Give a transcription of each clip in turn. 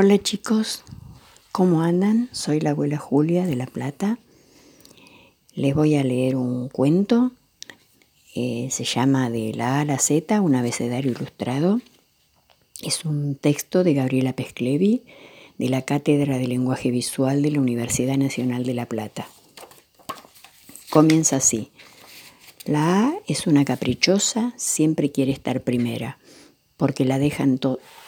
Hola chicos, ¿cómo andan? Soy la abuela Julia de La Plata. Les voy a leer un cuento. Eh, se llama De la A a la Z, un abecedario ilustrado. Es un texto de Gabriela Pesclevi de la Cátedra de Lenguaje Visual de la Universidad Nacional de La Plata. Comienza así. La A es una caprichosa, siempre quiere estar primera, porque la dejan,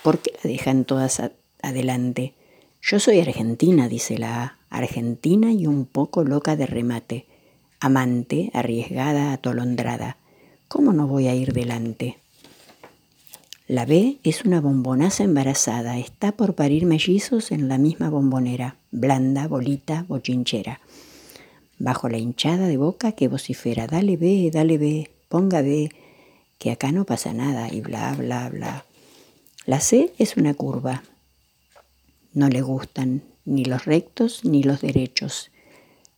porque la dejan todas adelante. Yo soy argentina, dice la A, argentina y un poco loca de remate, amante, arriesgada, atolondrada. ¿Cómo no voy a ir delante? La B es una bombonaza embarazada, está por parir mellizos en la misma bombonera, blanda, bolita, bochinchera bajo la hinchada de boca que vocifera, dale ve, dale ve, ponga ve, que acá no pasa nada y bla, bla, bla. La C es una curva. No le gustan ni los rectos ni los derechos.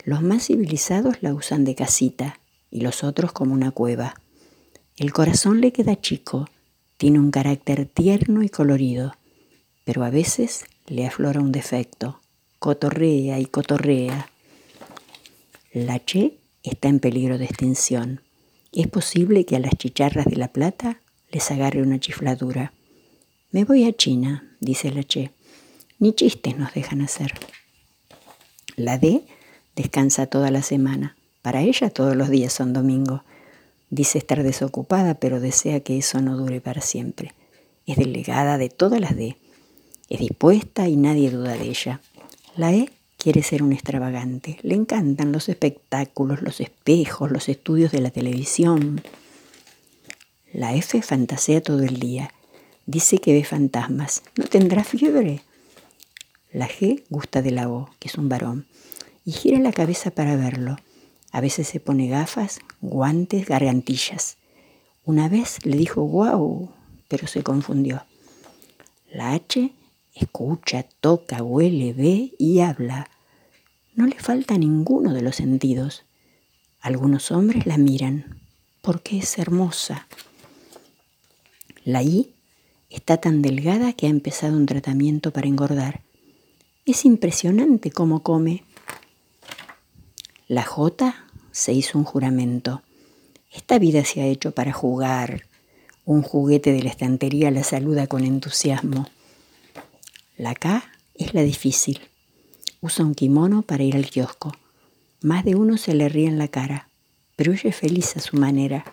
Los más civilizados la usan de casita y los otros como una cueva. El corazón le queda chico, tiene un carácter tierno y colorido, pero a veces le aflora un defecto. Cotorrea y cotorrea la Che está en peligro de extinción. Es posible que a las chicharras de la plata les agarre una chifladura. Me voy a China, dice la Che. Ni chistes nos dejan hacer. La D descansa toda la semana. Para ella todos los días son domingo. Dice estar desocupada, pero desea que eso no dure para siempre. Es delegada de todas las D. Es dispuesta y nadie duda de ella. La E quiere ser un extravagante. Le encantan los espectáculos, los espejos, los estudios de la televisión. La F fantasea todo el día. Dice que ve fantasmas. ¿No tendrá fiebre? La G gusta de la O, que es un varón, y gira la cabeza para verlo. A veces se pone gafas, guantes, gargantillas. Una vez le dijo guau, pero se confundió. La H escucha, toca, huele, ve y habla. No le falta ninguno de los sentidos. Algunos hombres la miran porque es hermosa. La I está tan delgada que ha empezado un tratamiento para engordar. Es impresionante cómo come. La J se hizo un juramento. Esta vida se ha hecho para jugar. Un juguete de la estantería la saluda con entusiasmo. La K es la difícil. Usa un kimono para ir al kiosco. Más de uno se le ríe en la cara, pero ella es feliz a su manera.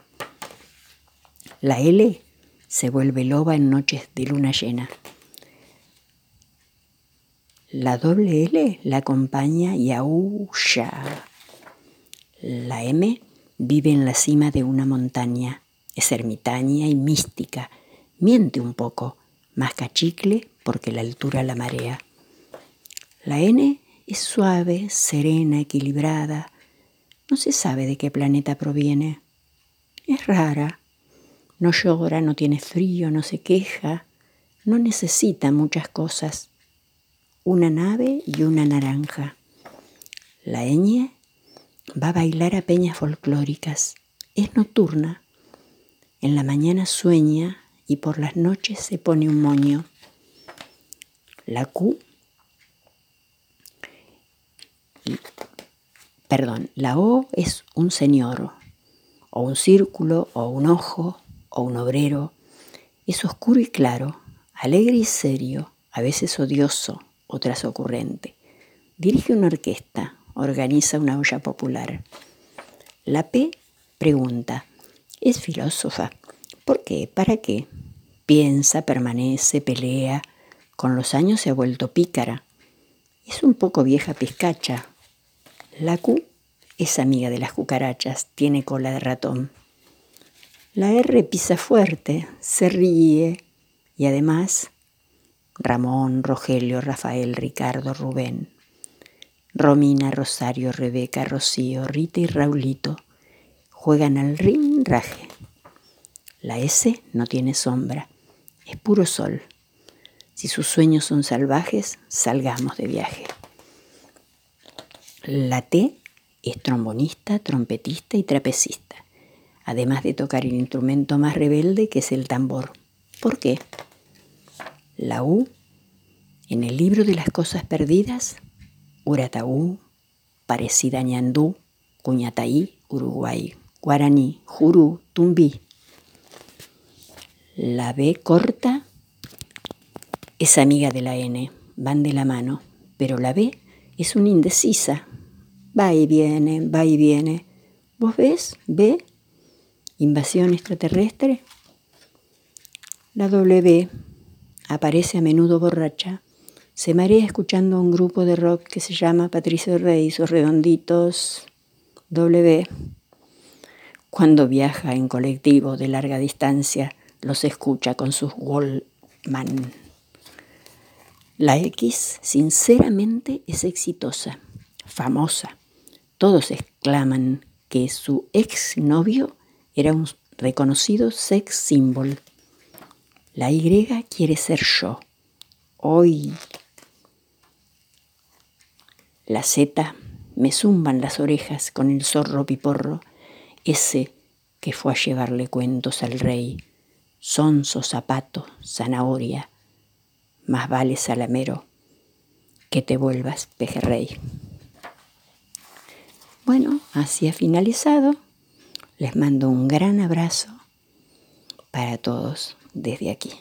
La L se vuelve loba en noches de luna llena. La doble L la acompaña y aúlla. La M vive en la cima de una montaña. Es ermitaña y mística. Miente un poco, más cachicle porque la altura la marea. La N es suave, serena, equilibrada. No se sabe de qué planeta proviene. Es rara. No llora, no tiene frío, no se queja. No necesita muchas cosas. Una nave y una naranja. La ñ va a bailar a peñas folclóricas. Es nocturna. En la mañana sueña y por las noches se pone un moño. La Q Perdón, la O es un señor, o un círculo, o un ojo, o un obrero. Es oscuro y claro, alegre y serio, a veces odioso, otras ocurrente. Dirige una orquesta, organiza una olla popular. La P pregunta, es filósofa. ¿Por qué? ¿Para qué? Piensa, permanece, pelea. Con los años se ha vuelto pícara. Es un poco vieja pizcacha, la Q es amiga de las cucarachas, tiene cola de ratón. La R pisa fuerte, se ríe y además Ramón, Rogelio, Rafael, Ricardo, Rubén, Romina, Rosario, Rebeca, Rocío, Rita y Raulito juegan al rin-raje. La S no tiene sombra, es puro sol. Si sus sueños son salvajes, salgamos de viaje. La T es trombonista, trompetista y trapecista, además de tocar el instrumento más rebelde que es el tambor. ¿Por qué? La U En el libro de las cosas perdidas, Urataú, Parecida Ñandú, Cuñataí, Uruguay, Guaraní, Jurú, Tumbí. La B corta es amiga de la N, van de la mano, pero la B es una indecisa. Va y viene, va y viene. ¿Vos ves? ¿B? Invasión extraterrestre. La W aparece a menudo borracha se marea escuchando a un grupo de rock que se llama Patricio Rey y sus redonditos W. Cuando viaja en colectivo de larga distancia, los escucha con sus Wallman. La X, sinceramente, es exitosa, famosa. Todos exclaman que su exnovio era un reconocido sex symbol. La Y quiere ser yo. Hoy la Z me zumban las orejas con el zorro piporro, ese que fue a llevarle cuentos al rey. Sonso, zapato, zanahoria, más vale salamero que te vuelvas pejerrey. Bueno, así ha finalizado. Les mando un gran abrazo para todos desde aquí.